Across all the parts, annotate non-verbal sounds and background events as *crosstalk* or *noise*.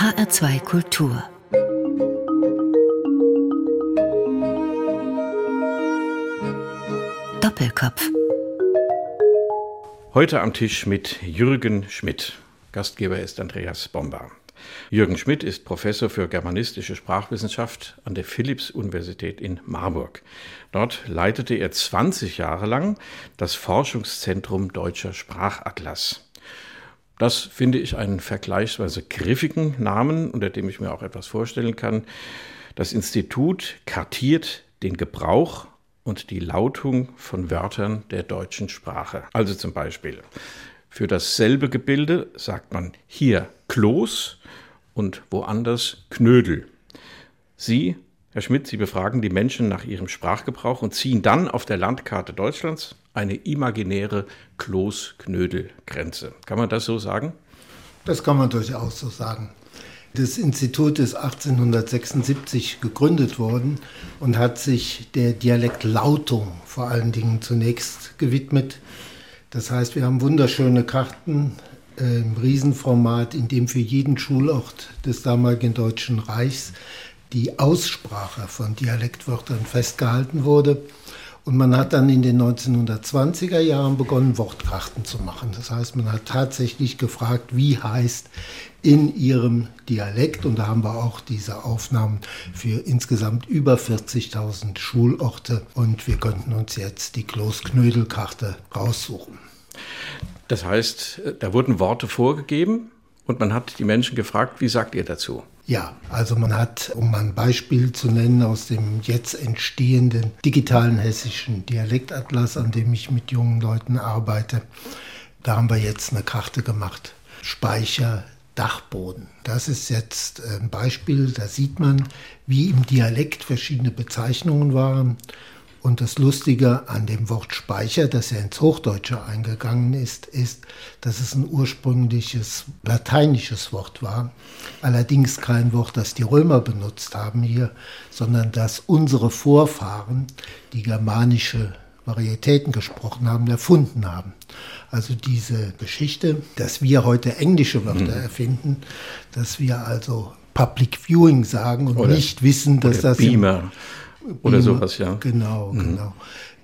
HR2 Kultur Doppelkopf Heute am Tisch mit Jürgen Schmidt. Gastgeber ist Andreas Bomber. Jürgen Schmidt ist Professor für germanistische Sprachwissenschaft an der Philipps-Universität in Marburg. Dort leitete er 20 Jahre lang das Forschungszentrum Deutscher Sprachatlas. Das finde ich einen vergleichsweise griffigen Namen, unter dem ich mir auch etwas vorstellen kann. Das Institut kartiert den Gebrauch und die Lautung von Wörtern der deutschen Sprache. Also zum Beispiel für dasselbe Gebilde sagt man hier Kloß und woanders Knödel. Sie, Herr Schmidt, Sie befragen die Menschen nach ihrem Sprachgebrauch und ziehen dann auf der Landkarte Deutschlands eine imaginäre Kloß-Knödel-Grenze. Kann man das so sagen? Das kann man durchaus so sagen. Das Institut ist 1876 gegründet worden und hat sich der Dialektlautung vor allen Dingen zunächst gewidmet. Das heißt, wir haben wunderschöne Karten äh, im Riesenformat, in dem für jeden Schulort des damaligen Deutschen Reichs die Aussprache von Dialektwörtern festgehalten wurde. Und man hat dann in den 1920er Jahren begonnen, Wortkarten zu machen. Das heißt, man hat tatsächlich gefragt, wie heißt in ihrem Dialekt. Und da haben wir auch diese Aufnahmen für insgesamt über 40.000 Schulorte. Und wir könnten uns jetzt die Kloß-Knödel-Karte raussuchen. Das heißt, da wurden Worte vorgegeben und man hat die Menschen gefragt, wie sagt ihr dazu? Ja, also man hat, um ein Beispiel zu nennen, aus dem jetzt entstehenden digitalen hessischen Dialektatlas, an dem ich mit jungen Leuten arbeite, da haben wir jetzt eine Karte gemacht. Speicher, Dachboden. Das ist jetzt ein Beispiel, da sieht man, wie im Dialekt verschiedene Bezeichnungen waren und das Lustige an dem Wort Speicher, das ja ins Hochdeutsche eingegangen ist, ist, dass es ein ursprüngliches lateinisches Wort war. Allerdings kein Wort, das die Römer benutzt haben hier, sondern das unsere Vorfahren, die germanische Varietäten gesprochen haben, erfunden haben. Also diese Geschichte, dass wir heute englische Wörter mhm. erfinden, dass wir also Public Viewing sagen und oder, nicht wissen, dass das Beamer. Oder sowas, ja. Genau, mhm. genau.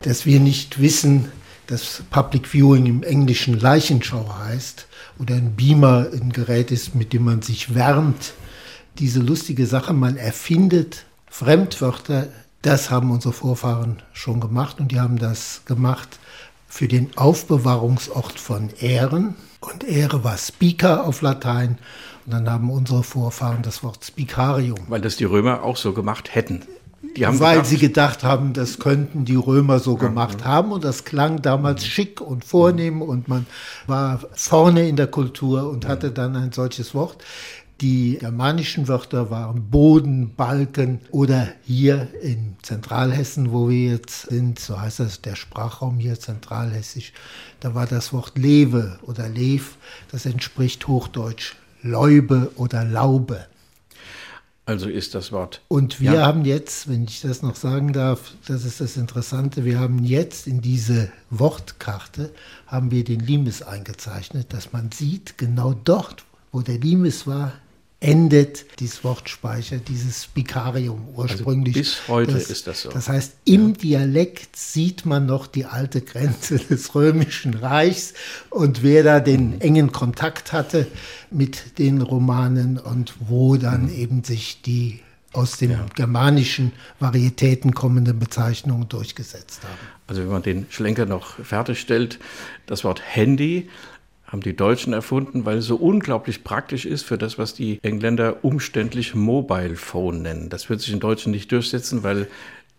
Dass wir nicht wissen, dass Public Viewing im Englischen Leichenschau heißt oder ein Beamer ein Gerät ist, mit dem man sich wärmt. Diese lustige Sache, man erfindet Fremdwörter, das haben unsere Vorfahren schon gemacht und die haben das gemacht für den Aufbewahrungsort von Ehren. Und Ehre war Speaker auf Latein. Und dann haben unsere Vorfahren das Wort Spicarium. Weil das die Römer auch so gemacht hätten. Weil gedacht, sie gedacht haben, das könnten die Römer so gemacht ja. haben. Und das klang damals mhm. schick und vornehm und man war vorne in der Kultur und hatte dann ein solches Wort. Die germanischen Wörter waren Boden, Balken oder hier in Zentralhessen, wo wir jetzt sind, so heißt das der Sprachraum hier zentralhessisch, da war das Wort Lewe oder Lev, das entspricht Hochdeutsch Läube oder Laube. Also ist das Wort. Und wir ja. haben jetzt, wenn ich das noch sagen darf, das ist das Interessante, wir haben jetzt in diese Wortkarte, haben wir den Limes eingezeichnet, dass man sieht, genau dort, wo der Limes war, endet dieses Wortspeicher, dieses Spicarium ursprünglich. Also bis heute das, ist das so. Das heißt, im ja. Dialekt sieht man noch die alte Grenze *laughs* des Römischen Reichs und wer da den mhm. engen Kontakt hatte mit den Romanen und wo dann mhm. eben sich die aus den ja. germanischen Varietäten kommenden Bezeichnungen durchgesetzt haben. Also wenn man den Schlenker noch fertigstellt, das Wort Handy haben die Deutschen erfunden, weil es so unglaublich praktisch ist für das, was die Engländer umständlich Mobile Phone nennen. Das wird sich in Deutschen nicht durchsetzen, weil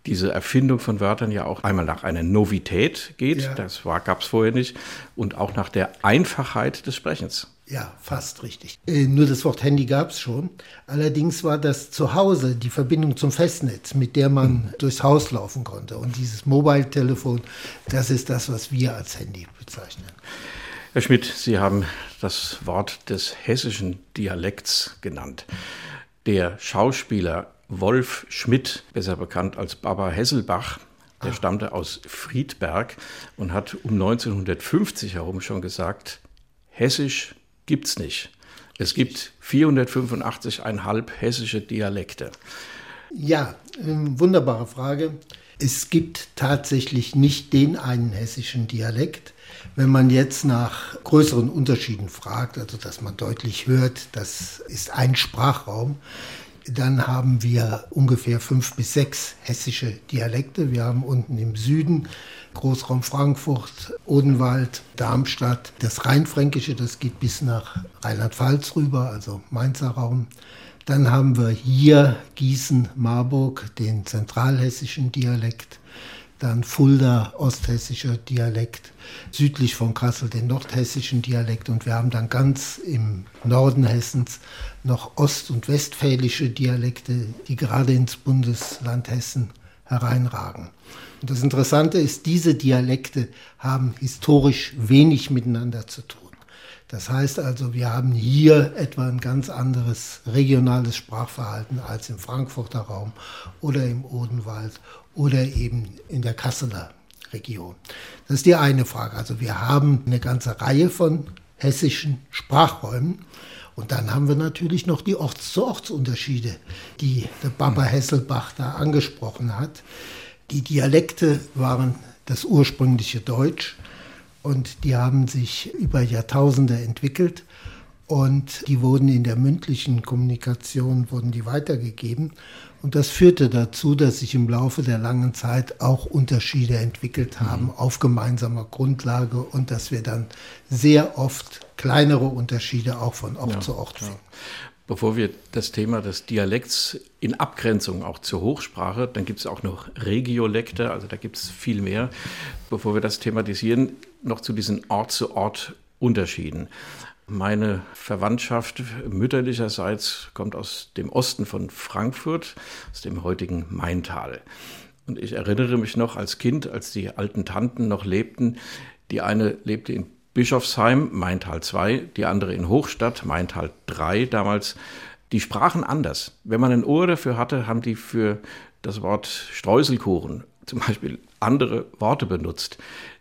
diese Erfindung von Wörtern ja auch einmal nach einer Novität geht, ja. das gab es vorher nicht, und auch nach der Einfachheit des Sprechens. Ja, fast richtig. Äh, nur das Wort Handy gab es schon. Allerdings war das zu Hause die Verbindung zum Festnetz, mit der man mhm. durchs Haus laufen konnte. Und dieses Mobile-Telefon, das ist das, was wir als Handy bezeichnen. Herr Schmidt, Sie haben das Wort des hessischen Dialekts genannt. Der Schauspieler Wolf Schmidt, besser bekannt als Baba Hesselbach, der ah. stammte aus Friedberg und hat um 1950 herum schon gesagt, Hessisch gibt's nicht. Es gibt 485,5 hessische Dialekte. Ja, ähm, wunderbare Frage. Es gibt tatsächlich nicht den einen hessischen Dialekt. Wenn man jetzt nach größeren Unterschieden fragt, also dass man deutlich hört, das ist ein Sprachraum, dann haben wir ungefähr fünf bis sechs hessische Dialekte. Wir haben unten im Süden Großraum Frankfurt, Odenwald, Darmstadt, das Rheinfränkische, das geht bis nach Rheinland-Pfalz rüber, also Mainzer Raum. Dann haben wir hier Gießen, Marburg, den zentralhessischen Dialekt. Dann Fulda, osthessischer Dialekt. Südlich von Kassel den nordhessischen Dialekt. Und wir haben dann ganz im Norden Hessens noch ost- und westfälische Dialekte, die gerade ins Bundesland Hessen hereinragen. Und das Interessante ist, diese Dialekte haben historisch wenig miteinander zu tun. Das heißt also, wir haben hier etwa ein ganz anderes regionales Sprachverhalten als im Frankfurter Raum oder im Odenwald oder eben in der Kasseler Region. Das ist die eine Frage. Also wir haben eine ganze Reihe von hessischen Sprachräumen. Und dann haben wir natürlich noch die Orts-zu-Orts-Unterschiede, die der Baba Hesselbach da angesprochen hat. Die Dialekte waren das ursprüngliche Deutsch und die haben sich über Jahrtausende entwickelt und die wurden in der mündlichen Kommunikation wurden die weitergegeben und das führte dazu, dass sich im Laufe der langen Zeit auch Unterschiede entwickelt haben mhm. auf gemeinsamer Grundlage und dass wir dann sehr oft kleinere Unterschiede auch von Ort ja, zu Ort finden. Ja. Bevor wir das Thema des Dialekts in Abgrenzung auch zur Hochsprache, dann gibt es auch noch Regiolekte, also da gibt es viel mehr. Bevor wir das thematisieren, noch zu diesen Ort-zu-Ort-Unterschieden. Meine Verwandtschaft mütterlicherseits kommt aus dem Osten von Frankfurt, aus dem heutigen Maintal. Und ich erinnere mich noch als Kind, als die alten Tanten noch lebten. Die eine lebte in Bischofsheim, Maintal 2, die andere in Hochstadt, Maintal 3 damals. Die sprachen anders. Wenn man ein Ohr dafür hatte, haben die für das Wort Streuselkuchen zum Beispiel andere Worte benutzt.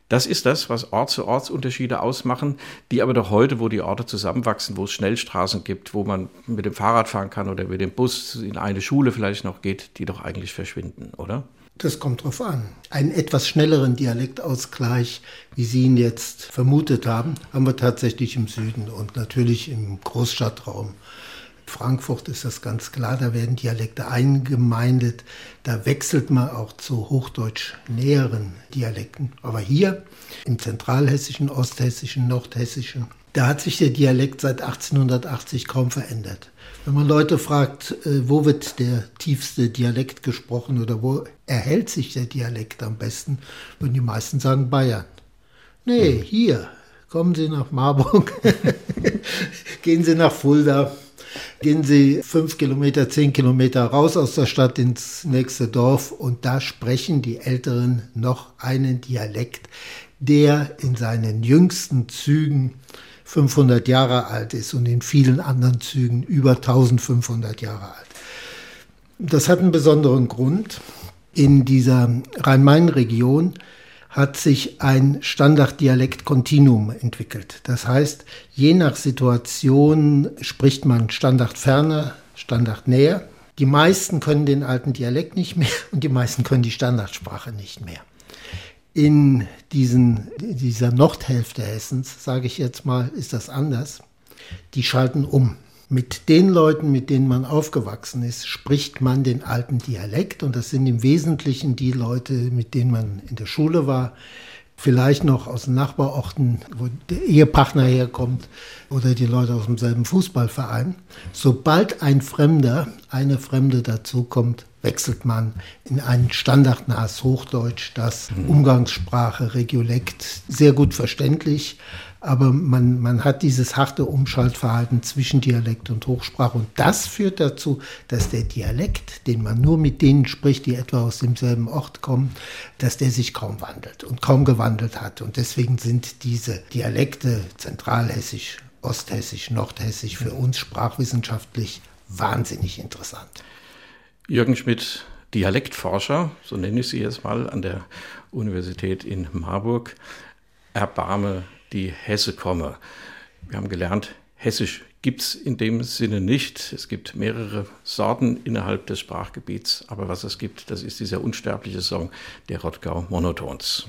Das ist das, was Ort-zu-Orts-Unterschiede ausmachen, die aber doch heute, wo die Orte zusammenwachsen, wo es Schnellstraßen gibt, wo man mit dem Fahrrad fahren kann oder mit dem Bus in eine Schule vielleicht noch geht, die doch eigentlich verschwinden, oder? Das kommt drauf an. Einen etwas schnelleren Dialektausgleich, wie Sie ihn jetzt vermutet haben, haben wir tatsächlich im Süden und natürlich im Großstadtraum. Frankfurt ist das ganz klar, da werden Dialekte eingemeindet, da wechselt man auch zu hochdeutsch näheren Dialekten. Aber hier im zentralhessischen, osthessischen, nordhessischen, da hat sich der Dialekt seit 1880 kaum verändert. Wenn man Leute fragt, äh, wo wird der tiefste Dialekt gesprochen oder wo erhält sich der Dialekt am besten, würden die meisten sagen Bayern. Nee, hm. hier. Kommen Sie nach Marburg, *laughs* gehen Sie nach Fulda, gehen Sie fünf Kilometer, zehn Kilometer raus aus der Stadt ins nächste Dorf und da sprechen die Älteren noch einen Dialekt, der in seinen jüngsten Zügen 500 Jahre alt ist und in vielen anderen Zügen über 1500 Jahre alt. Das hat einen besonderen Grund. In dieser Rhein-Main-Region hat sich ein Standarddialekt-Kontinuum entwickelt. Das heißt, je nach Situation spricht man Standardferner, Standardnäher. Die meisten können den alten Dialekt nicht mehr und die meisten können die Standardsprache nicht mehr in diesen, dieser Nordhälfte Hessens, sage ich jetzt mal, ist das anders. Die schalten um. Mit den Leuten, mit denen man aufgewachsen ist, spricht man den alten Dialekt und das sind im Wesentlichen die Leute, mit denen man in der Schule war, vielleicht noch aus den Nachbarorten, wo der Ehepartner herkommt oder die Leute aus demselben Fußballverein. Sobald ein Fremder, eine Fremde dazukommt, wechselt man in ein standardnahes Hochdeutsch, das mhm. Umgangssprache, Regiolekt, sehr gut verständlich, aber man, man hat dieses harte Umschaltverhalten zwischen Dialekt und Hochsprache und das führt dazu, dass der Dialekt, den man nur mit denen spricht, die etwa aus demselben Ort kommen, dass der sich kaum wandelt und kaum gewandelt hat und deswegen sind diese Dialekte zentralhessisch, osthessisch, nordhessisch für uns sprachwissenschaftlich wahnsinnig interessant. Jürgen Schmidt, Dialektforscher, so nenne ich Sie jetzt mal, an der Universität in Marburg. Erbarme die Hesse komme. Wir haben gelernt, Hessisch gibt es in dem Sinne nicht. Es gibt mehrere Sorten innerhalb des Sprachgebiets, aber was es gibt, das ist dieser unsterbliche Song der Rottgau Monotons.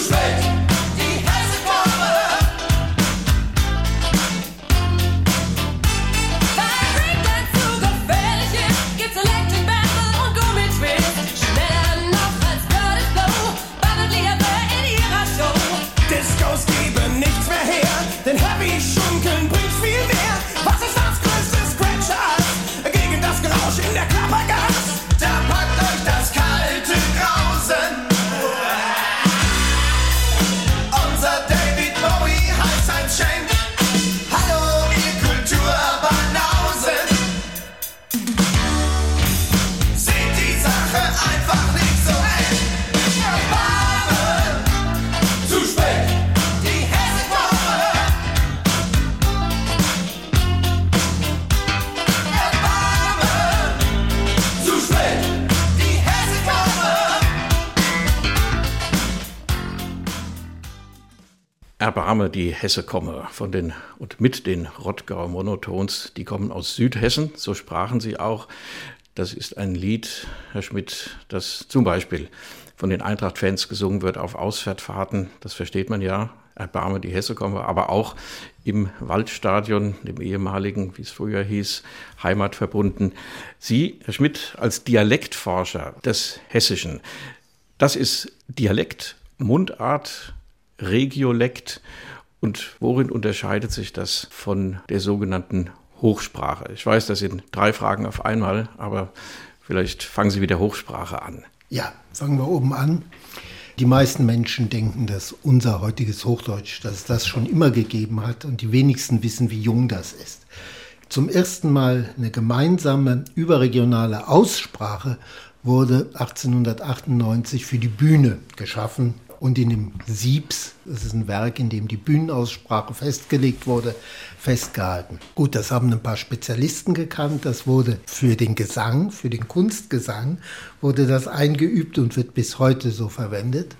Erbarme die Hesse komme von den und mit den Rottgauer Monotons, die kommen aus Südhessen, so sprachen sie auch. Das ist ein Lied, Herr Schmidt, das zum Beispiel von den Eintracht-Fans gesungen wird auf Auswärtsfahrten. Das versteht man ja. Erbarme die Hesse komme, aber auch im Waldstadion, dem ehemaligen, wie es früher hieß, Heimat verbunden. Sie, Herr Schmidt, als Dialektforscher des Hessischen, das ist Dialekt, Mundart, Regiolekt und worin unterscheidet sich das von der sogenannten Hochsprache? Ich weiß, das sind drei Fragen auf einmal, aber vielleicht fangen Sie mit der Hochsprache an. Ja, fangen wir oben an. Die meisten Menschen denken, dass unser heutiges Hochdeutsch, dass es das schon immer gegeben hat und die wenigsten wissen, wie jung das ist. Zum ersten Mal eine gemeinsame überregionale Aussprache wurde 1898 für die Bühne geschaffen und in dem Siebs, das ist ein Werk, in dem die Bühnenaussprache festgelegt wurde, festgehalten. Gut, das haben ein paar Spezialisten gekannt, das wurde für den Gesang, für den Kunstgesang, wurde das eingeübt und wird bis heute so verwendet.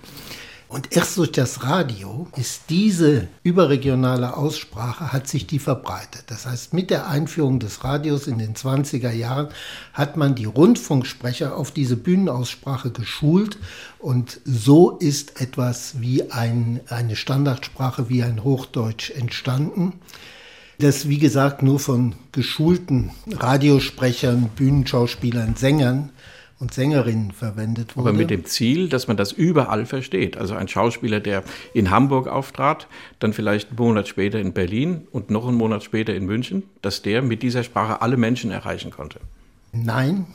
Und erst durch das Radio ist diese überregionale Aussprache, hat sich die verbreitet. Das heißt, mit der Einführung des Radios in den 20er Jahren hat man die Rundfunksprecher auf diese Bühnenaussprache geschult und so ist etwas wie ein, eine Standardsprache wie ein Hochdeutsch entstanden das wie gesagt nur von geschulten Radiosprechern, Bühnenschauspielern, Sängern und Sängerinnen verwendet wurde. Aber mit dem Ziel, dass man das überall versteht. Also ein Schauspieler, der in Hamburg auftrat, dann vielleicht einen Monat später in Berlin und noch einen Monat später in München, dass der mit dieser Sprache alle Menschen erreichen konnte. Nein,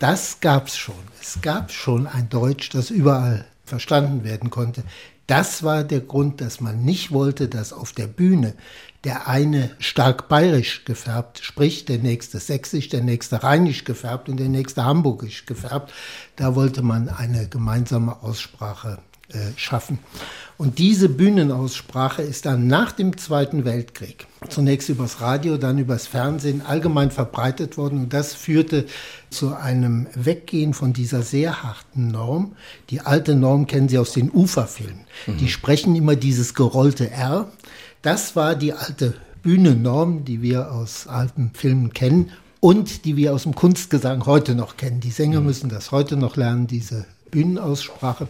das gab es schon. Es gab schon ein Deutsch, das überall verstanden werden konnte. Das war der Grund, dass man nicht wollte, dass auf der Bühne der eine stark bayerisch gefärbt spricht, der nächste sächsisch, der nächste rheinisch gefärbt und der nächste hamburgisch gefärbt. Da wollte man eine gemeinsame Aussprache äh, schaffen. Und diese Bühnenaussprache ist dann nach dem Zweiten Weltkrieg zunächst übers Radio, dann übers Fernsehen allgemein verbreitet worden. Und das führte zu einem Weggehen von dieser sehr harten Norm. Die alte Norm kennen Sie aus den Uferfilmen. Mhm. Die sprechen immer dieses gerollte R das war die alte Bühnennorm, die wir aus alten Filmen kennen und die wir aus dem Kunstgesang heute noch kennen. Die Sänger mhm. müssen das heute noch lernen, diese Bühnenaussprache.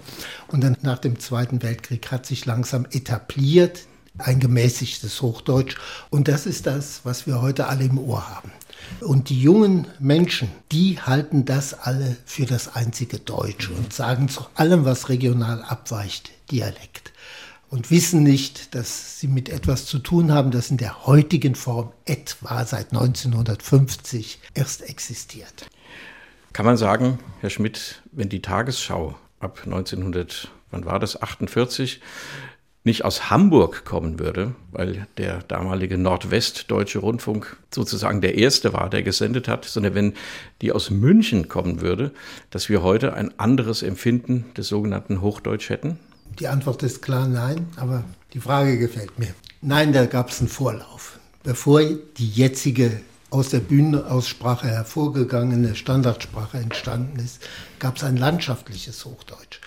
Und dann nach dem Zweiten Weltkrieg hat sich langsam etabliert ein gemäßigtes Hochdeutsch. Und das ist das, was wir heute alle im Ohr haben. Und die jungen Menschen, die halten das alle für das einzige Deutsch und sagen zu allem, was regional abweicht, Dialekt. Und wissen nicht, dass sie mit etwas zu tun haben, das in der heutigen Form etwa seit 1950 erst existiert. Kann man sagen, Herr Schmidt, wenn die Tagesschau ab 1900, wann war das, 48, nicht aus Hamburg kommen würde, weil der damalige Nordwestdeutsche Rundfunk sozusagen der erste war, der gesendet hat, sondern wenn die aus München kommen würde, dass wir heute ein anderes Empfinden des sogenannten Hochdeutsch hätten? Die Antwort ist klar nein, aber die Frage gefällt mir. Nein, da gab es einen Vorlauf. Bevor die jetzige aus der Bühnenaussprache hervorgegangene Standardsprache entstanden ist, gab es ein landschaftliches Hochdeutsch.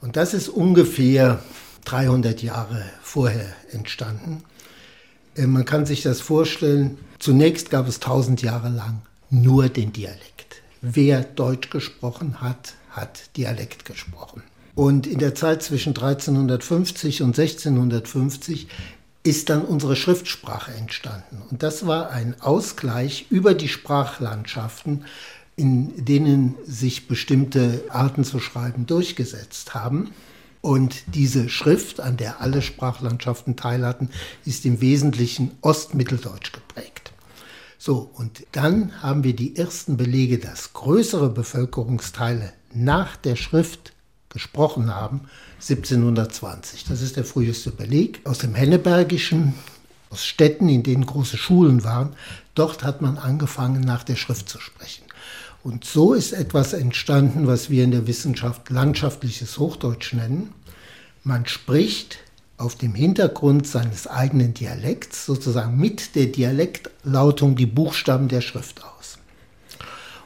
Und das ist ungefähr 300 Jahre vorher entstanden. Äh, man kann sich das vorstellen, zunächst gab es 1000 Jahre lang nur den Dialekt. Wer Deutsch gesprochen hat, hat Dialekt gesprochen. Und in der Zeit zwischen 1350 und 1650 ist dann unsere Schriftsprache entstanden. Und das war ein Ausgleich über die Sprachlandschaften, in denen sich bestimmte Arten zu schreiben durchgesetzt haben. Und diese Schrift, an der alle Sprachlandschaften teilhatten, ist im Wesentlichen Ostmitteldeutsch geprägt. So, und dann haben wir die ersten Belege, dass größere Bevölkerungsteile nach der Schrift gesprochen haben, 1720. Das ist der früheste Beleg aus dem Hennebergischen, aus Städten, in denen große Schulen waren. Dort hat man angefangen, nach der Schrift zu sprechen. Und so ist etwas entstanden, was wir in der Wissenschaft landschaftliches Hochdeutsch nennen. Man spricht auf dem Hintergrund seines eigenen Dialekts sozusagen mit der Dialektlautung die Buchstaben der Schrift aus.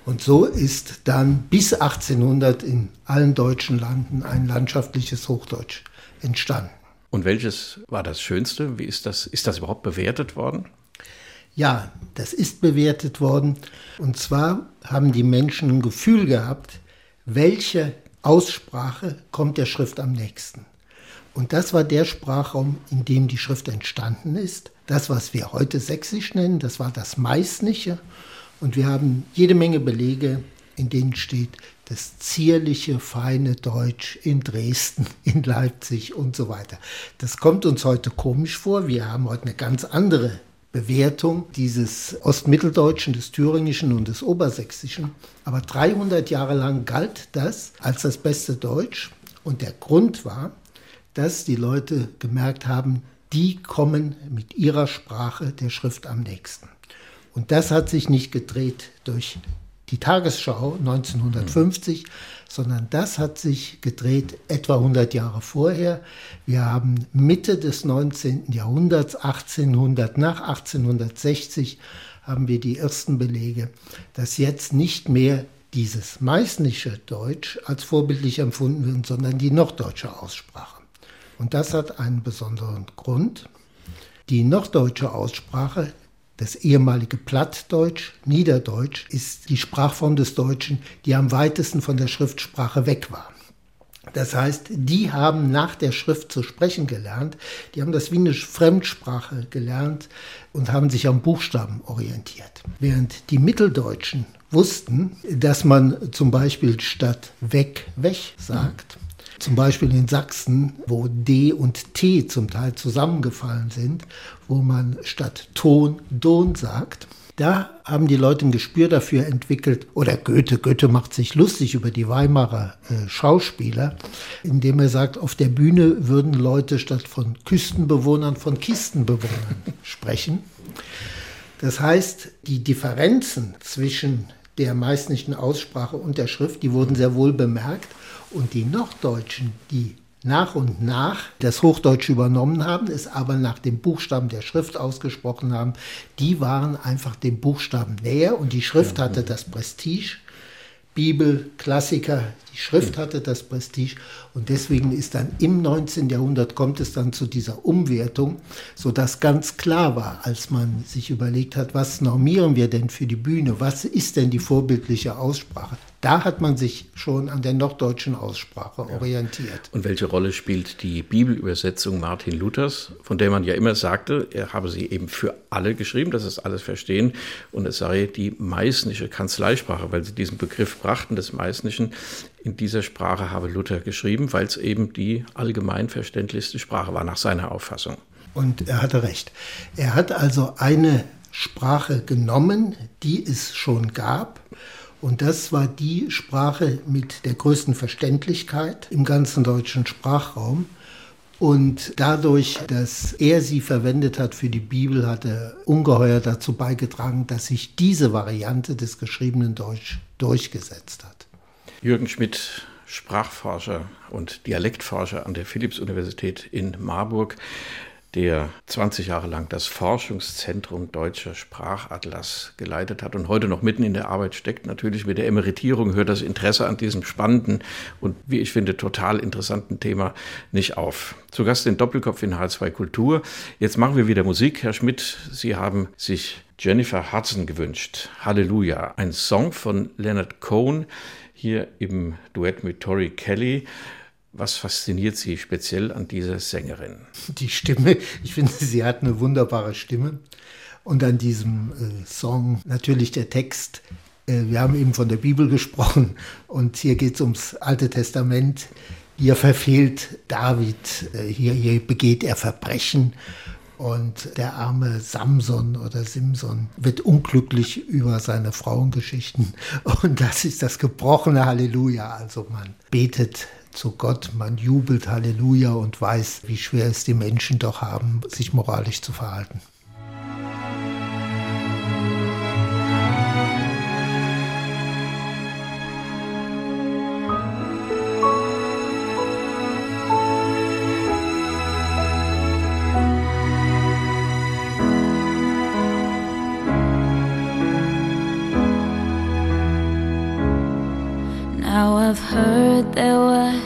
Und so ist dann bis 1800 in allen deutschen Landen ein landschaftliches Hochdeutsch entstanden. Und welches war das Schönste? Wie ist das, ist das überhaupt bewertet worden? Ja, das ist bewertet worden. Und zwar haben die Menschen ein Gefühl gehabt, welche Aussprache kommt der Schrift am nächsten. Und das war der Sprachraum, in dem die Schrift entstanden ist. Das, was wir heute Sächsisch nennen, das war das Meißnische. Und wir haben jede Menge Belege, in denen steht das zierliche, feine Deutsch in Dresden, *laughs* in Leipzig und so weiter. Das kommt uns heute komisch vor. Wir haben heute eine ganz andere Bewertung dieses Ostmitteldeutschen, des Thüringischen und des Obersächsischen. Aber 300 Jahre lang galt das als das beste Deutsch. Und der Grund war, dass die Leute gemerkt haben, die kommen mit ihrer Sprache der Schrift am nächsten. Und das hat sich nicht gedreht durch die Tagesschau 1950, mhm. sondern das hat sich gedreht etwa 100 Jahre vorher. Wir haben Mitte des 19. Jahrhunderts, 1800 nach 1860, haben wir die ersten Belege, dass jetzt nicht mehr dieses meißnische Deutsch als vorbildlich empfunden wird, sondern die norddeutsche Aussprache. Und das hat einen besonderen Grund. Die norddeutsche Aussprache das ehemalige Plattdeutsch, Niederdeutsch, ist die Sprachform des Deutschen, die am weitesten von der Schriftsprache weg war. Das heißt, die haben nach der Schrift zu sprechen gelernt, die haben das wie eine Fremdsprache gelernt und haben sich am Buchstaben orientiert. Während die Mitteldeutschen wussten, dass man zum Beispiel statt weg, weg sagt, zum Beispiel in Sachsen, wo D und T zum Teil zusammengefallen sind, wo man statt Ton Don sagt. Da haben die Leute ein Gespür dafür entwickelt, oder Goethe, Goethe macht sich lustig über die Weimarer äh, Schauspieler, indem er sagt, auf der Bühne würden Leute statt von Küstenbewohnern von Kistenbewohnern *laughs* sprechen. Das heißt, die Differenzen zwischen der meißnischen Aussprache und der Schrift, die wurden sehr wohl bemerkt. Und die Norddeutschen, die nach und nach das Hochdeutsche übernommen haben, es aber nach dem Buchstaben der Schrift ausgesprochen haben, die waren einfach dem Buchstaben näher und die Schrift hatte das Prestige, Bibelklassiker. Die Schrift hatte das Prestige und deswegen ist dann im 19. Jahrhundert kommt es dann zu dieser Umwertung, sodass ganz klar war, als man sich überlegt hat, was normieren wir denn für die Bühne, was ist denn die vorbildliche Aussprache, da hat man sich schon an der norddeutschen Aussprache ja. orientiert. Und welche Rolle spielt die Bibelübersetzung Martin Luthers, von der man ja immer sagte, er habe sie eben für alle geschrieben, dass es alles verstehen und es sei die meißnische Kanzleisprache, weil sie diesen Begriff brachten des Meißnischen. In dieser Sprache habe Luther geschrieben, weil es eben die allgemein verständlichste Sprache war, nach seiner Auffassung. Und er hatte recht. Er hat also eine Sprache genommen, die es schon gab und das war die Sprache mit der größten Verständlichkeit im ganzen deutschen Sprachraum. Und dadurch, dass er sie verwendet hat für die Bibel, hat er ungeheuer dazu beigetragen, dass sich diese Variante des geschriebenen Deutsch durchgesetzt hat. Jürgen Schmidt, Sprachforscher und Dialektforscher an der Philipps-Universität in Marburg der 20 Jahre lang das Forschungszentrum Deutscher Sprachatlas geleitet hat und heute noch mitten in der Arbeit steckt. Natürlich mit der Emeritierung hört das Interesse an diesem spannenden und, wie ich finde, total interessanten Thema nicht auf. Zu Gast in Doppelkopf in H2 Kultur. Jetzt machen wir wieder Musik. Herr Schmidt, Sie haben sich Jennifer Hudson gewünscht. Halleluja. Ein Song von Leonard Cohen hier im Duett mit Tori Kelly. Was fasziniert Sie speziell an dieser Sängerin? Die Stimme. Ich finde, sie hat eine wunderbare Stimme. Und an diesem äh, Song natürlich der Text. Äh, wir haben eben von der Bibel gesprochen und hier geht es ums Alte Testament. Hier verfehlt David, äh, hier, hier begeht er Verbrechen und der arme Samson oder Simson wird unglücklich über seine Frauengeschichten. Und das ist das gebrochene Halleluja. Also man betet zu Gott, man jubelt Halleluja und weiß, wie schwer es die Menschen doch haben, sich moralisch zu verhalten. Now I've heard there was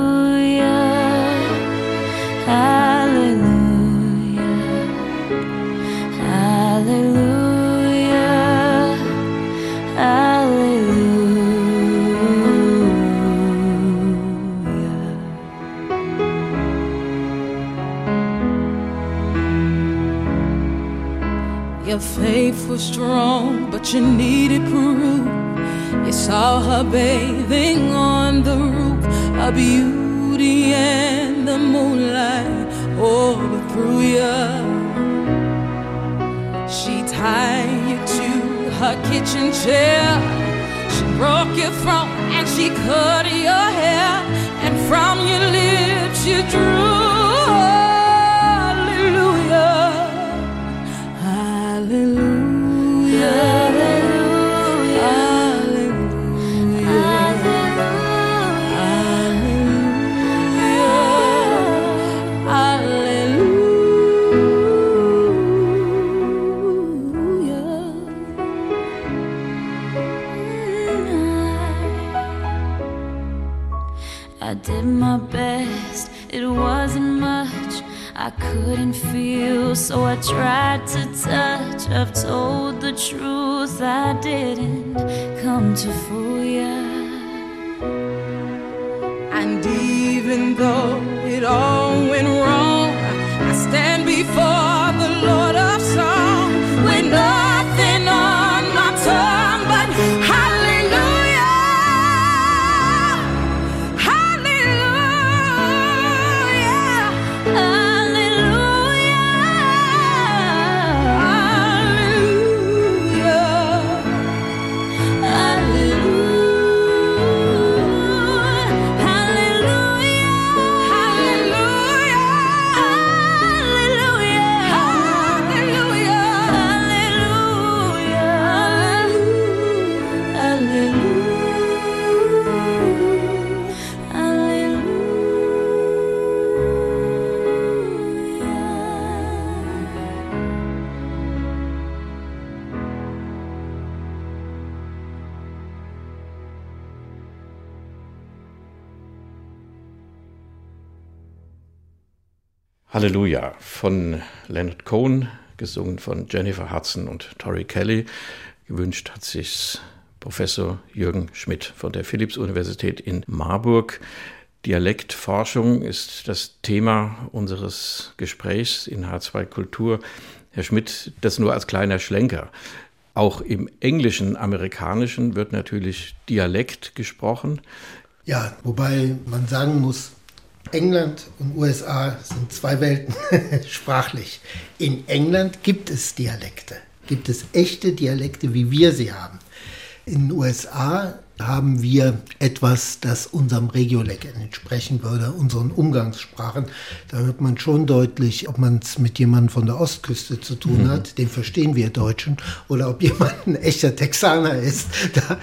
Was strong, but you needed proof. You saw her bathing on the roof, a beauty and the moonlight oh, overthrew you. She tied you to her kitchen chair. She broke your throat and she cut your hair, and from your lips you drew. So I tried to touch. I've told the truth, I didn't come to fool Cohen, gesungen von Jennifer Hudson und Tori Kelly. Gewünscht hat sich Professor Jürgen Schmidt von der Philipps-Universität in Marburg. Dialektforschung ist das Thema unseres Gesprächs in H2 Kultur. Herr Schmidt, das nur als kleiner Schlenker. Auch im englischen, amerikanischen wird natürlich Dialekt gesprochen. Ja, wobei man sagen muss, England und USA sind zwei Welten *laughs* sprachlich. In England gibt es Dialekte, gibt es echte Dialekte, wie wir sie haben. In den USA haben wir etwas, das unserem Regiolek entsprechen würde, unseren Umgangssprachen. Da hört man schon deutlich, ob man es mit jemandem von der Ostküste zu tun mhm. hat, den verstehen wir Deutschen, oder ob jemand ein echter Texaner ist, *laughs* da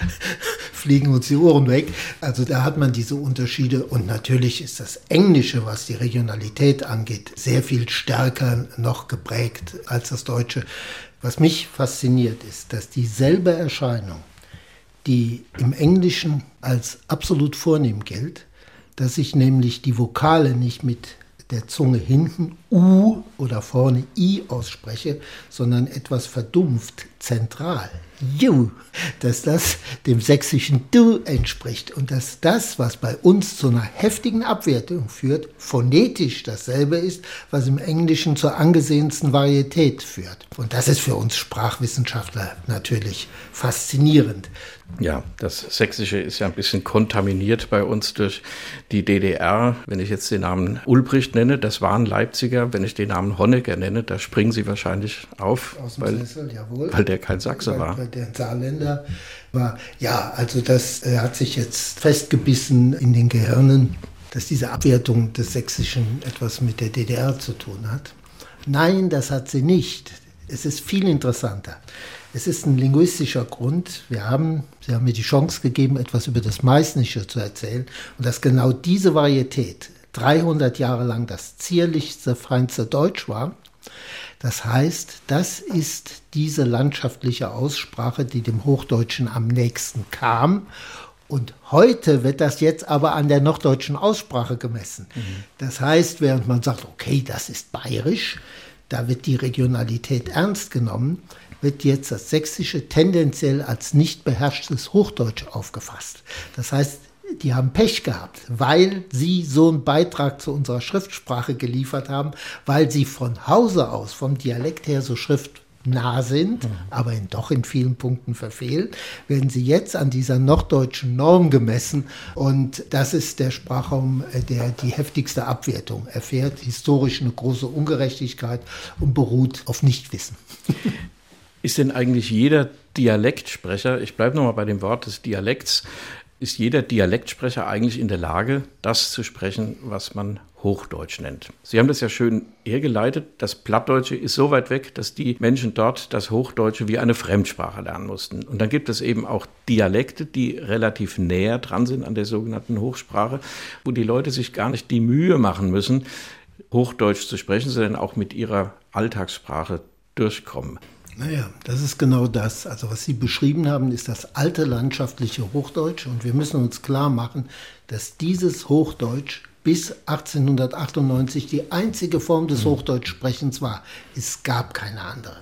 fliegen uns die Ohren weg. Also da hat man diese Unterschiede und natürlich ist das Englische, was die Regionalität angeht, sehr viel stärker noch geprägt als das Deutsche. Was mich fasziniert ist, dass dieselbe Erscheinung die im Englischen als absolut vornehm gilt, dass ich nämlich die Vokale nicht mit der Zunge hinten U oder vorne I ausspreche, sondern etwas verdumpft, zentral. You, dass das dem sächsischen Du entspricht und dass das, was bei uns zu einer heftigen Abwertung führt, phonetisch dasselbe ist, was im Englischen zur angesehensten Varietät führt. Und das ist für uns Sprachwissenschaftler natürlich faszinierend. Ja, das Sächsische ist ja ein bisschen kontaminiert bei uns durch die DDR. Wenn ich jetzt den Namen Ulbricht nenne, das waren Leipziger. Wenn ich den Namen Honecker nenne, da springen sie wahrscheinlich auf, weil, Sessel, weil, der kein Sachse weil, war. Weil der Saarländer war. Ja, also das äh, hat sich jetzt festgebissen in den Gehirnen, dass diese Abwertung des Sächsischen etwas mit der DDR zu tun hat. Nein, das hat sie nicht. Es ist viel interessanter. Es ist ein linguistischer Grund. Wir haben, Sie haben mir die Chance gegeben, etwas über das Meißnische zu erzählen. Und dass genau diese Varietät 300 Jahre lang das zierlichste, feinste Deutsch war. Das heißt, das ist diese landschaftliche Aussprache, die dem Hochdeutschen am nächsten kam. Und heute wird das jetzt aber an der norddeutschen Aussprache gemessen. Mhm. Das heißt, während man sagt, okay, das ist bayerisch, da wird die Regionalität ernst genommen, wird jetzt das Sächsische tendenziell als nicht beherrschtes Hochdeutsch aufgefasst. Das heißt, die haben Pech gehabt, weil sie so einen Beitrag zu unserer Schriftsprache geliefert haben, weil sie von Hause aus, vom Dialekt her so schriftnah sind, mhm. aber in, doch in vielen Punkten verfehlen, werden sie jetzt an dieser norddeutschen Norm gemessen. Und das ist der Sprachraum, äh, der die heftigste Abwertung erfährt, historisch eine große Ungerechtigkeit und beruht auf Nichtwissen. Ist denn eigentlich jeder Dialektsprecher, ich bleibe nochmal bei dem Wort des Dialekts, ist jeder Dialektsprecher eigentlich in der Lage, das zu sprechen, was man Hochdeutsch nennt. Sie haben das ja schön hergeleitet. Das Plattdeutsche ist so weit weg, dass die Menschen dort das Hochdeutsche wie eine Fremdsprache lernen mussten. Und dann gibt es eben auch Dialekte, die relativ näher dran sind an der sogenannten Hochsprache, wo die Leute sich gar nicht die Mühe machen müssen, Hochdeutsch zu sprechen, sondern auch mit ihrer Alltagssprache durchkommen. Naja, das ist genau das. Also was Sie beschrieben haben, ist das alte landschaftliche Hochdeutsch. Und wir müssen uns klar machen, dass dieses Hochdeutsch bis 1898 die einzige Form des mhm. Hochdeutschsprechens war. Es gab keine andere.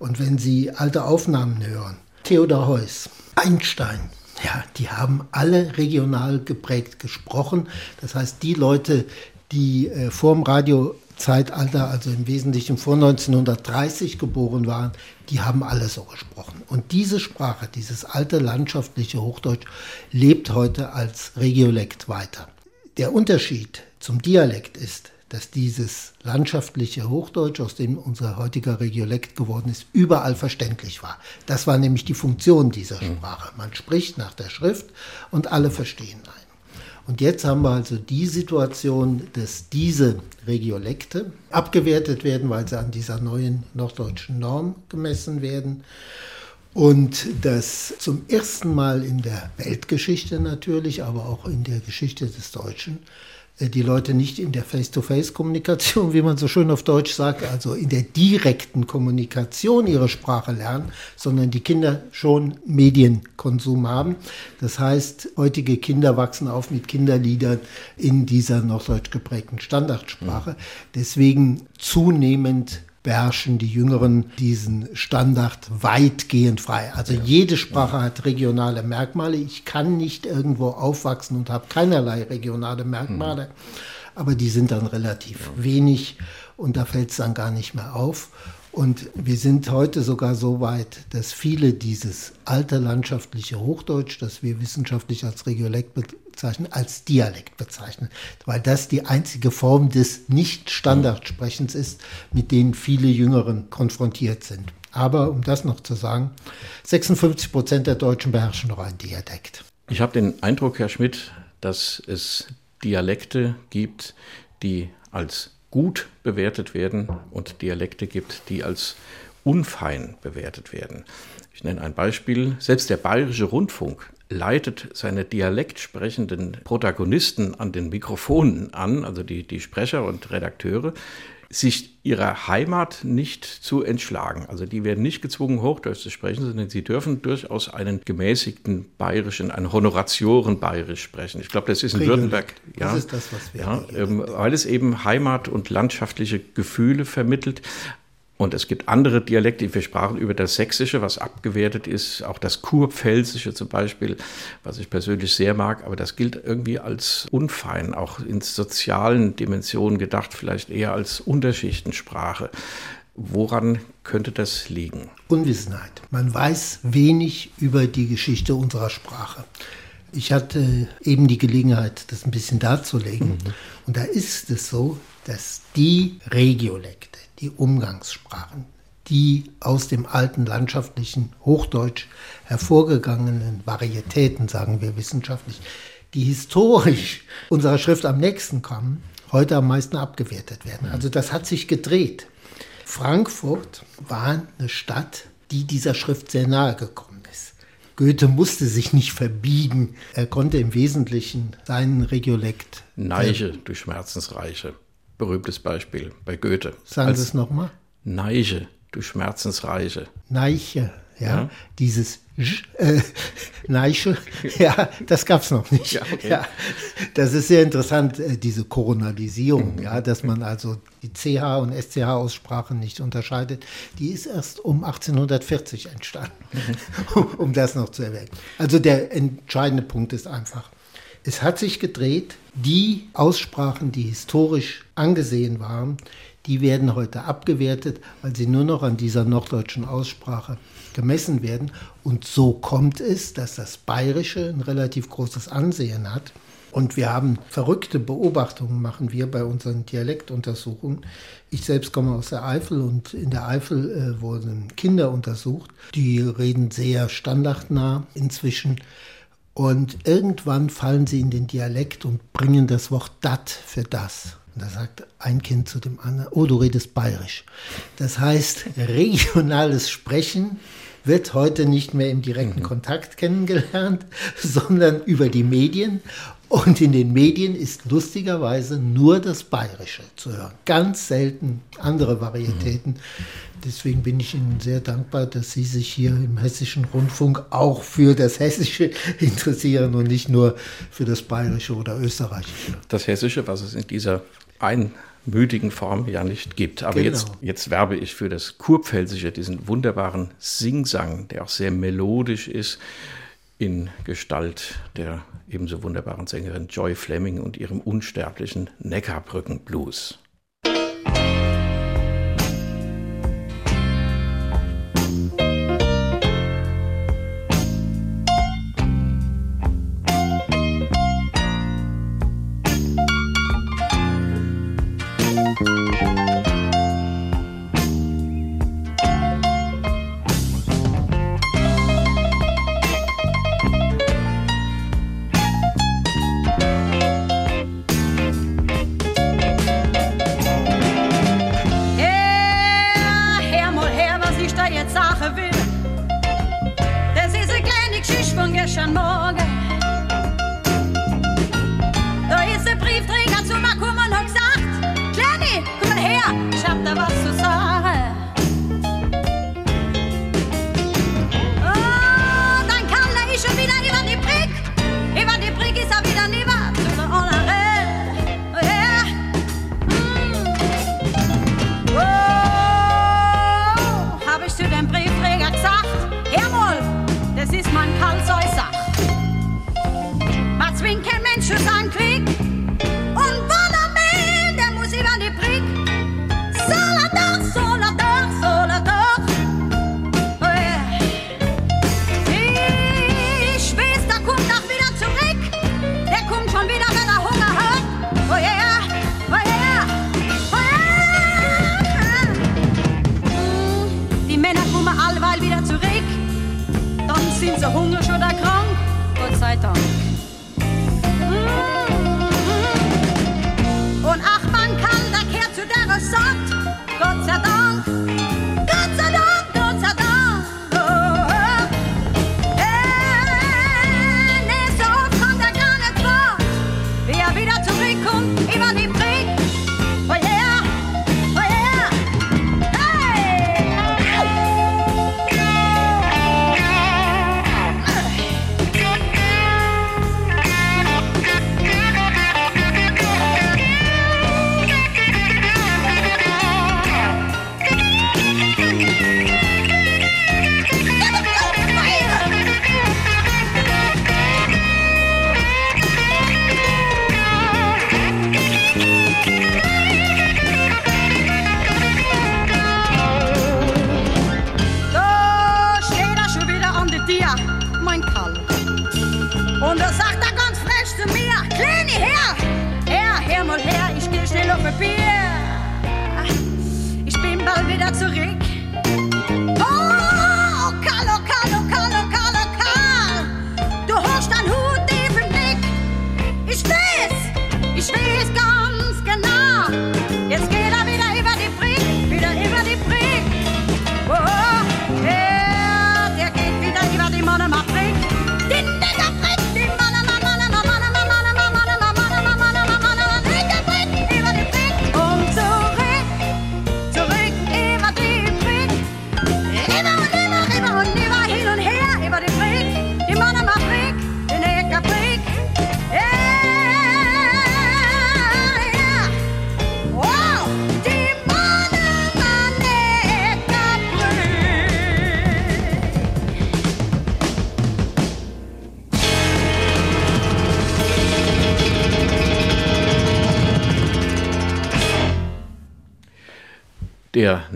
Und wenn Sie alte Aufnahmen hören, Theodor Heuss, Einstein, ja, die haben alle regional geprägt gesprochen. Das heißt, die Leute, die äh, vor dem Radio Zeitalter, also im Wesentlichen vor 1930 geboren waren, die haben alle so gesprochen. Und diese Sprache, dieses alte landschaftliche Hochdeutsch, lebt heute als Regiolekt weiter. Der Unterschied zum Dialekt ist, dass dieses landschaftliche Hochdeutsch, aus dem unser heutiger Regiolekt geworden ist, überall verständlich war. Das war nämlich die Funktion dieser. Sprache. Man spricht nach der Schrift und alle verstehen einen. Und jetzt haben wir also die Situation, dass diese Regiolekte abgewertet werden, weil sie an dieser neuen norddeutschen Norm gemessen werden. Und dass zum ersten Mal in der Weltgeschichte natürlich, aber auch in der Geschichte des Deutschen, die Leute nicht in der Face-to-Face-Kommunikation, wie man so schön auf Deutsch sagt, also in der direkten Kommunikation ihre Sprache lernen, sondern die Kinder schon Medienkonsum haben. Das heißt, heutige Kinder wachsen auf mit Kinderliedern in dieser norddeutsch geprägten Standardsprache. Deswegen zunehmend beherrschen die Jüngeren diesen Standard weitgehend frei. Also ja. jede Sprache hat regionale Merkmale. Ich kann nicht irgendwo aufwachsen und habe keinerlei regionale Merkmale, mhm. aber die sind dann relativ ja. wenig und da fällt es dann gar nicht mehr auf. Und wir sind heute sogar so weit, dass viele dieses alte landschaftliche Hochdeutsch, das wir wissenschaftlich als Regiolekt bezeichnen, als Dialekt bezeichnen, weil das die einzige Form des Nicht-Standardsprechens ist, mit denen viele Jüngeren konfrontiert sind. Aber um das noch zu sagen, 56 Prozent der Deutschen beherrschen noch einen Dialekt. Ich habe den Eindruck, Herr Schmidt, dass es Dialekte gibt, die als gut bewertet werden und Dialekte gibt, die als unfein bewertet werden. Ich nenne ein Beispiel. Selbst der Bayerische Rundfunk leitet seine dialektsprechenden Protagonisten an den Mikrofonen an, also die, die Sprecher und Redakteure, sich ihrer Heimat nicht zu entschlagen. Also die werden nicht gezwungen, Hochdeutsch zu sprechen, sondern sie dürfen durchaus einen gemäßigten bayerischen, einen Honoratioren bayerisch sprechen. Ich glaube, das ist in Württemberg. Ja, das ist das, was wir ja, ähm, weil es eben Heimat und landschaftliche Gefühle vermittelt. Und es gibt andere Dialekte, wir sprachen über das Sächsische, was abgewertet ist, auch das Kurpfälzische zum Beispiel, was ich persönlich sehr mag, aber das gilt irgendwie als unfein, auch in sozialen Dimensionen gedacht, vielleicht eher als Unterschichtensprache. Woran könnte das liegen? Unwissenheit. Man weiß wenig über die Geschichte unserer Sprache. Ich hatte eben die Gelegenheit, das ein bisschen darzulegen. Mhm. Und da ist es so, dass die Regiolekte, die Umgangssprachen, die aus dem alten landschaftlichen Hochdeutsch hervorgegangenen Varietäten, sagen wir wissenschaftlich, die historisch unserer Schrift am nächsten kommen, heute am meisten abgewertet werden. Also das hat sich gedreht. Frankfurt war eine Stadt, die dieser Schrift sehr nahe gekommen ist. Goethe musste sich nicht verbiegen. Er konnte im Wesentlichen seinen Regiolekt. Neiche, du Schmerzensreiche berühmtes Beispiel bei Goethe. Sagen Sie es nochmal. Neiche, du Schmerzensreiche. Neiche, ja. ja. Dieses äh, Neiche, ja, das gab es noch nicht. Ja, okay. ja, das ist sehr interessant, äh, diese Koronalisierung, mhm. ja, dass man also die CH- und SCH-Aussprache nicht unterscheidet. Die ist erst um 1840 entstanden, mhm. *laughs* um das noch zu erwähnen. Also der entscheidende Punkt ist einfach, es hat sich gedreht, die Aussprachen, die historisch angesehen waren, die werden heute abgewertet, weil sie nur noch an dieser norddeutschen Aussprache gemessen werden. Und so kommt es, dass das Bayerische ein relativ großes Ansehen hat. Und wir haben verrückte Beobachtungen, machen wir bei unseren Dialektuntersuchungen. Ich selbst komme aus der Eifel und in der Eifel äh, wurden Kinder untersucht. Die reden sehr standardnah inzwischen. Und irgendwann fallen sie in den Dialekt und bringen das Wort dat für das. Und da sagt ein Kind zu dem anderen, oh, du redest bayerisch. Das heißt, regionales Sprechen wird heute nicht mehr im direkten mhm. Kontakt kennengelernt, *laughs* sondern über die Medien. Und in den Medien ist lustigerweise nur das Bayerische zu hören. Ganz selten andere Varietäten. Deswegen bin ich Ihnen sehr dankbar, dass Sie sich hier im Hessischen Rundfunk auch für das Hessische *laughs* interessieren und nicht nur für das Bayerische oder Österreichische. Das Hessische, was es in dieser einmütigen Form ja nicht gibt. Aber genau. jetzt, jetzt werbe ich für das Kurpfälzische, diesen wunderbaren Singsang, der auch sehr melodisch ist in Gestalt der ebenso wunderbaren Sängerin Joy Fleming und ihrem unsterblichen Neckarbrücken-Blues. schon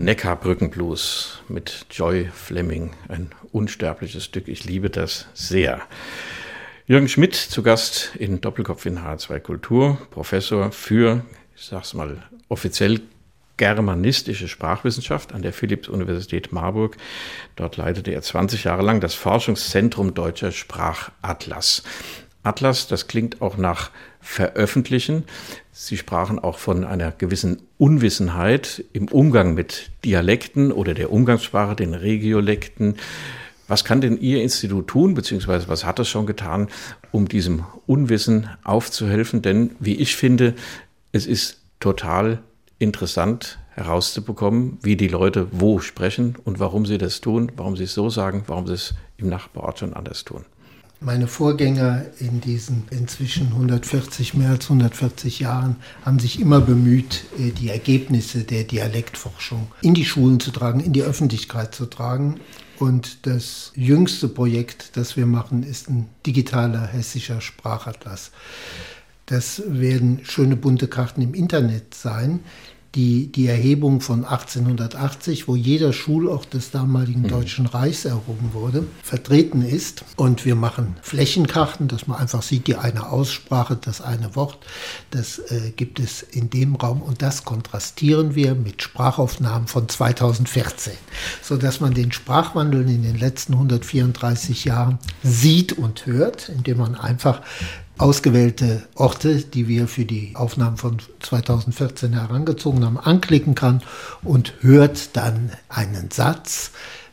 Neckarbrückenblues mit Joy Fleming, ein unsterbliches Stück. Ich liebe das sehr. Jürgen Schmidt zu Gast in Doppelkopf in H2 Kultur, Professor für, ich sag's mal offiziell, germanistische Sprachwissenschaft an der Philipps-Universität Marburg. Dort leitete er 20 Jahre lang das Forschungszentrum Deutscher Sprachatlas. Atlas, das klingt auch nach Veröffentlichen. Sie sprachen auch von einer gewissen Unwissenheit im Umgang mit Dialekten oder der Umgangssprache, den Regiolekten. Was kann denn Ihr Institut tun, beziehungsweise was hat es schon getan, um diesem Unwissen aufzuhelfen? Denn, wie ich finde, es ist total interessant herauszubekommen, wie die Leute wo sprechen und warum sie das tun, warum sie es so sagen, warum sie es im Nachbarort schon anders tun. Meine Vorgänger in diesen inzwischen 140, mehr als 140 Jahren haben sich immer bemüht, äh, die Ergebnisse der Dialektforschung in die Schulen zu tragen, in die Öffentlichkeit zu tragen. Und das jüngste Projekt, das wir machen, ist ein digitaler hessischer Sprachatlas. Das werden schöne bunte Karten im Internet sein, die die Erhebung von 1880, wo jeder Schulort des damaligen Deutschen Reichs erhoben wurde, vertreten ist. Und wir machen Flächenkarten, dass man einfach sieht, die eine Aussprache, das eine Wort, das äh, gibt es in dem Raum. Und das kontrastieren wir mit Sprachaufnahmen von 2014, sodass man den Sprachwandel in den letzten 134 Jahren sieht und hört, indem man einfach ausgewählte Orte, die wir für die Aufnahmen von 2014 herangezogen haben, anklicken kann und hört dann einen Satz,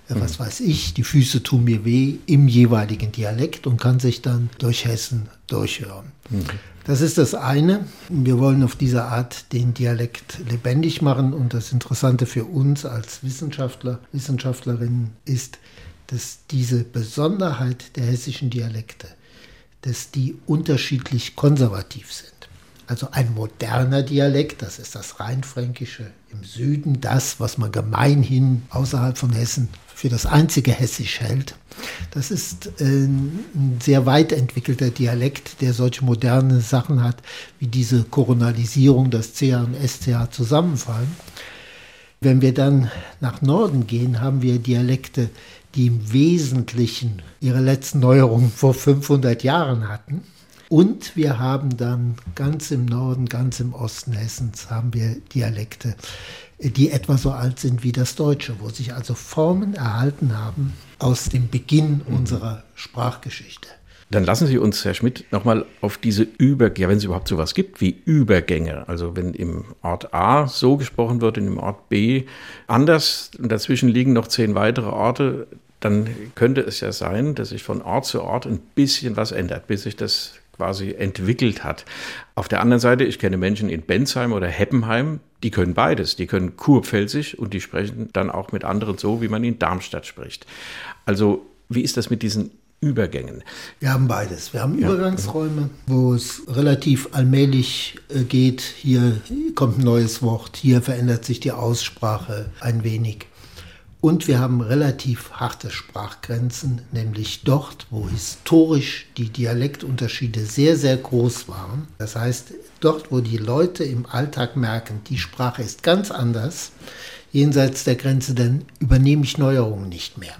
äh, was weiß ich, die Füße tun mir weh im jeweiligen Dialekt und kann sich dann durch Hessen durchhören. Das ist das eine. Wir wollen auf diese Art den Dialekt lebendig machen und das Interessante für uns als Wissenschaftler, Wissenschaftlerinnen ist, dass diese Besonderheit der hessischen Dialekte dass die unterschiedlich konservativ sind. Also ein moderner Dialekt, das ist das Rheinfränkische im Süden, das, was man gemeinhin außerhalb von Hessen für das einzige Hessisch hält. Das ist äh, ein sehr weit entwickelter Dialekt, der solche moderne Sachen hat, wie diese Koronalisierung, dass CH und SCH zusammenfallen. Wenn wir dann nach Norden gehen, haben wir Dialekte, die im Wesentlichen ihre letzten Neuerungen vor 500 Jahren hatten. Und wir haben dann ganz im Norden, ganz im Osten Hessens, haben wir Dialekte, die etwa so alt sind wie das Deutsche, wo sich also Formen erhalten haben aus dem Beginn unserer Sprachgeschichte. Dann lassen Sie uns, Herr Schmidt, nochmal auf diese Übergänge, wenn es überhaupt sowas gibt, wie Übergänge. Also wenn im Ort A so gesprochen wird, in dem Ort B anders, und dazwischen liegen noch zehn weitere Orte, dann könnte es ja sein, dass sich von Ort zu Ort ein bisschen was ändert, bis sich das quasi entwickelt hat. Auf der anderen Seite, ich kenne Menschen in Bensheim oder Heppenheim, die können beides. Die können kurpfälzig und die sprechen dann auch mit anderen so, wie man in Darmstadt spricht. Also wie ist das mit diesen Übergängen? Wir haben beides. Wir haben Übergangsräume, wo es relativ allmählich äh, geht. Hier kommt ein neues Wort, hier verändert sich die Aussprache ein wenig. Und wir haben relativ harte Sprachgrenzen, nämlich dort, wo historisch die Dialektunterschiede sehr, sehr groß waren. Das heißt, dort, wo die Leute im Alltag merken, die Sprache ist ganz anders, jenseits der Grenze, dann übernehme ich Neuerungen nicht mehr.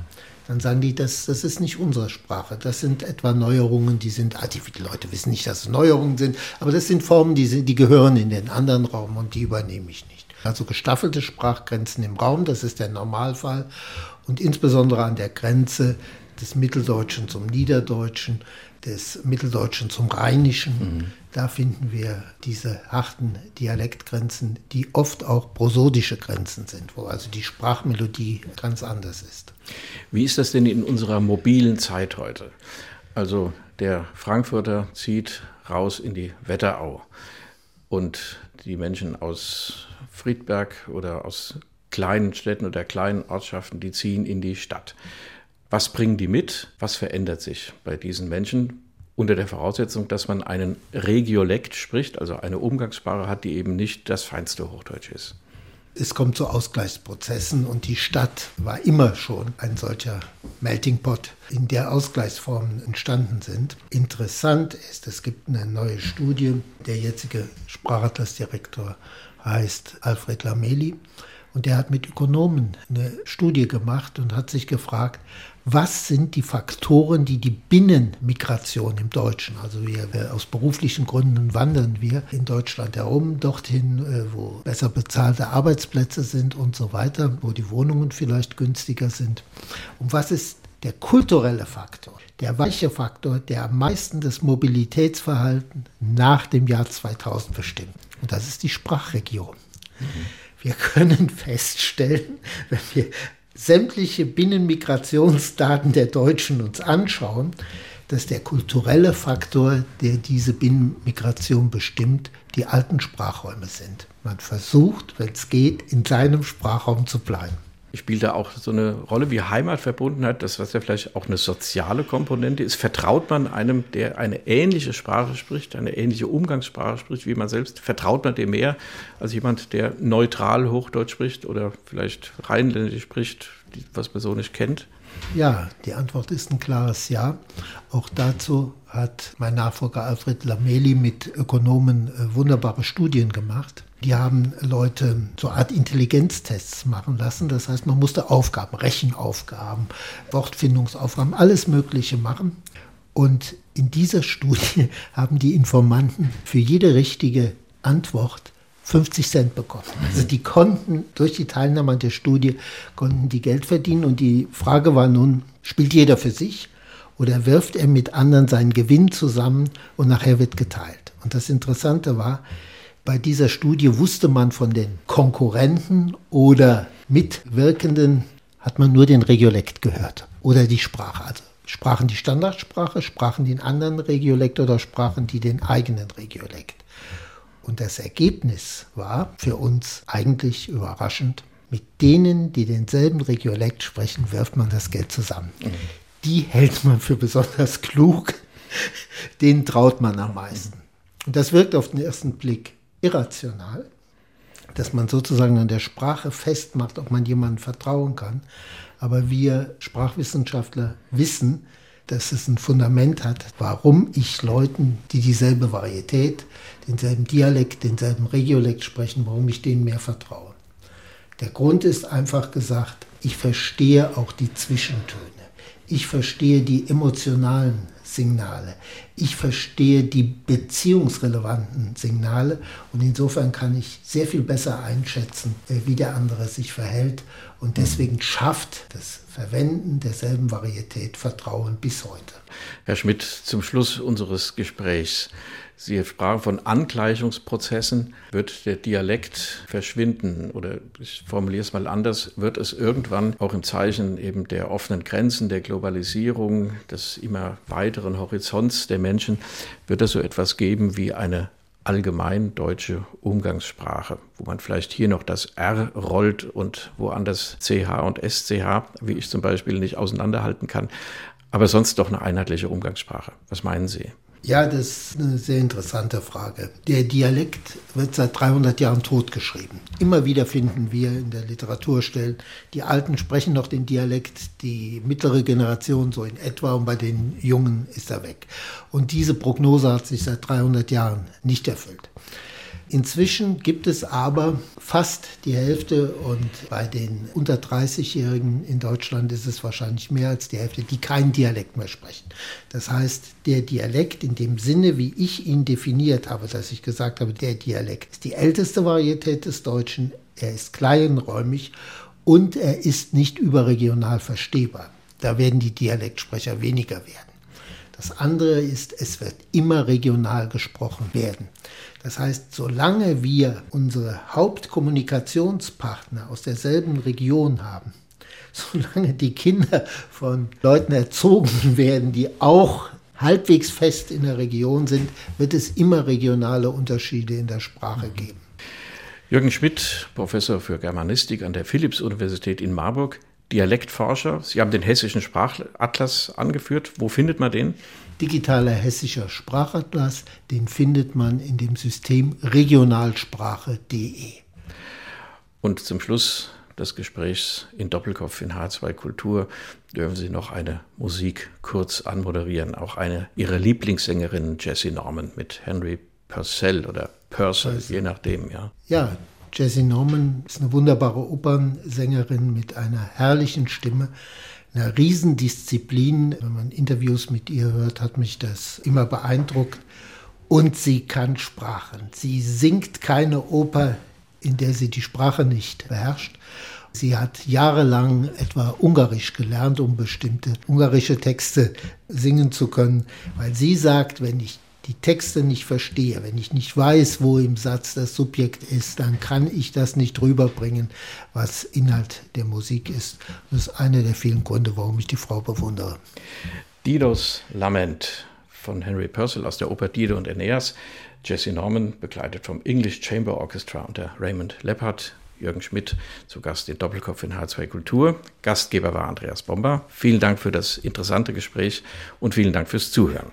Dann sagen die, das, das ist nicht unsere Sprache. Das sind etwa Neuerungen, die sind, ah, die, Leute wissen nicht, dass es Neuerungen sind, aber das sind Formen, die, sind, die gehören in den anderen Raum und die übernehme ich nicht. Also gestaffelte Sprachgrenzen im Raum, das ist der Normalfall. Und insbesondere an der Grenze des Mitteldeutschen zum Niederdeutschen, des Mitteldeutschen zum Rheinischen, mhm. da finden wir diese harten Dialektgrenzen, die oft auch prosodische Grenzen sind, wo also die Sprachmelodie ganz anders ist. Wie ist das denn in unserer mobilen Zeit heute? Also der Frankfurter zieht raus in die Wetterau und die Menschen aus Friedberg oder aus kleinen Städten oder kleinen Ortschaften, die ziehen in die Stadt. Was bringen die mit? Was verändert sich bei diesen Menschen? Unter der Voraussetzung, dass man einen Regiolekt spricht, also eine Umgangssprache hat, die eben nicht das feinste Hochdeutsch ist. Es kommt zu Ausgleichsprozessen und die Stadt war immer schon ein solcher Melting Pot, in der Ausgleichsformen entstanden sind. Interessant ist, es gibt eine neue Studie, der jetzige Sprachatlasdirektor heißt Alfred Lameli. Und der hat mit Ökonomen eine Studie gemacht und hat sich gefragt, was sind die Faktoren, die die Binnenmigration im Deutschen, also wir, aus beruflichen Gründen wandern wir in Deutschland herum, dorthin, äh, wo besser bezahlte Arbeitsplätze sind und so weiter, wo die Wohnungen vielleicht günstiger sind. Und was ist der kulturelle Faktor, der weiche Faktor, der am meisten das Mobilitätsverhalten nach dem Jahr 2000 bestimmt? Und das ist die Sprachregion. Mhm. Wir können feststellen, wenn wir sämtliche Binnenmigrationsdaten der Deutschen uns anschauen, dass der kulturelle Faktor, der diese Binnenmigration bestimmt, die alten Sprachräume sind. Man versucht, wenn es geht, in seinem Sprachraum zu bleiben spielt da auch so eine Rolle wie Heimatverbundenheit, das was ja vielleicht auch eine soziale Komponente ist. Vertraut man einem, der eine ähnliche Sprache spricht, eine ähnliche Umgangssprache spricht wie man selbst, vertraut man dem mehr als jemand, der neutral Hochdeutsch spricht oder vielleicht Rheinländisch spricht, was man so nicht kennt? Ja, die Antwort ist ein klares Ja. Auch dazu hat mein Nachfolger Alfred Lameli mit Ökonomen äh, wunderbare Studien gemacht. Die haben Leute so eine Art Intelligenztests machen lassen. Das heißt, man musste Aufgaben, Rechenaufgaben, Wortfindungsaufgaben, alles Mögliche machen. Und in dieser Studie *laughs* haben die Informanten für jede richtige Antwort 50 Cent bekommen. Also die konnten durch die Teilnahme an der Studie konnten die Geld verdienen und die Frage war nun, spielt jeder für sich oder wirft er mit anderen seinen Gewinn zusammen und nachher wird geteilt. Und das Interessante war, bei dieser Studie wusste man von den Konkurrenten oder Mitwirkenden, hat man nur den Regiolekt gehört oder die Sprache. Also sprachen die Standardsprache, sprachen die einen anderen Regiolekt oder sprachen die den eigenen Regiolekt. Und das Ergebnis war für uns eigentlich überraschend. Mit denen, die denselben Regiolekt sprechen, wirft man das Geld zusammen. Mhm. Die hält man für besonders klug. Denen traut man am meisten. Und das wirkt auf den ersten Blick irrational, dass man sozusagen an der Sprache festmacht, ob man jemandem vertrauen kann. Aber wir Sprachwissenschaftler wissen, dass es ein Fundament hat, warum ich Leuten, die dieselbe Varietät, denselben Dialekt, denselben Regiolekt sprechen, warum ich denen mehr vertraue. Der Grund ist einfach gesagt, ich verstehe auch die Zwischentöne. Ich verstehe die emotionalen Signale. Ich verstehe die beziehungsrelevanten Signale und insofern kann ich sehr viel besser einschätzen, äh, wie der andere sich verhält und deswegen schafft das Verwenden derselben Varietät Vertrauen bis heute. Herr Schmidt, zum Schluss unseres Gesprächs. Sie sprachen von Angleichungsprozessen. Wird der Dialekt verschwinden? Oder ich formuliere es mal anders, wird es irgendwann auch im Zeichen eben der offenen Grenzen, der Globalisierung, des immer weiteren Horizonts der Menschen, wird es so etwas geben wie eine allgemein deutsche Umgangssprache, wo man vielleicht hier noch das R rollt und woanders CH und SCH, wie ich zum Beispiel nicht auseinanderhalten kann, aber sonst doch eine einheitliche Umgangssprache. Was meinen Sie? Ja, das ist eine sehr interessante Frage. Der Dialekt wird seit 300 Jahren totgeschrieben. Immer wieder finden wir in der Literaturstellen, die Alten sprechen noch den Dialekt, die mittlere Generation so in etwa und bei den Jungen ist er weg. Und diese Prognose hat sich seit 300 Jahren nicht erfüllt. Inzwischen gibt es aber fast die Hälfte und bei den unter 30-Jährigen in Deutschland ist es wahrscheinlich mehr als die Hälfte, die keinen Dialekt mehr sprechen. Das heißt, der Dialekt in dem Sinne, wie ich ihn definiert habe, dass ich gesagt habe, der Dialekt ist die älteste Varietät des Deutschen, er ist kleinräumig und er ist nicht überregional verstehbar. Da werden die Dialektsprecher weniger werden. Das andere ist, es wird immer regional gesprochen werden. Das heißt, solange wir unsere Hauptkommunikationspartner aus derselben Region haben, *laughs* solange die Kinder von Leuten erzogen *laughs* werden, die auch halbwegs fest in der Region sind, wird es immer regionale Unterschiede in der Sprache geben. Jürgen Schmidt, Professor für Germanistik an der Philipps-Universität in Marburg, Dialektforscher. Sie haben den hessischen Sprachatlas angeführt. Wo findet man den? Digitaler hessischer Sprachatlas, den findet man in dem System regionalsprache.de. Und zum Schluss des Gesprächs in Doppelkopf in H2 Kultur dürfen Sie noch eine Musik kurz anmoderieren. Auch eine Ihrer Lieblingssängerin, Jessie Norman, mit Henry Purcell oder Purcell, je nachdem, ja. Ja, Jessie Norman ist eine wunderbare Opernsängerin mit einer herrlichen Stimme, einer Riesendisziplin. Wenn man Interviews mit ihr hört, hat mich das immer beeindruckt. Und sie kann Sprachen. Sie singt keine Oper, in der sie die Sprache nicht beherrscht. Sie hat jahrelang etwa Ungarisch gelernt, um bestimmte ungarische Texte singen zu können, weil sie sagt, wenn ich die Texte nicht verstehe, wenn ich nicht weiß, wo im Satz das Subjekt ist, dann kann ich das nicht rüberbringen, was Inhalt der Musik ist. Das ist einer der vielen Gründe, warum ich die Frau bewundere. Didos Lament von Henry Purcell aus der Oper Dido und Aeneas. Jesse Norman, begleitet vom English Chamber Orchestra unter Raymond Leppard. Jürgen Schmidt zu Gast in Doppelkopf in H2 Kultur. Gastgeber war Andreas Bomber. Vielen Dank für das interessante Gespräch und vielen Dank fürs Zuhören.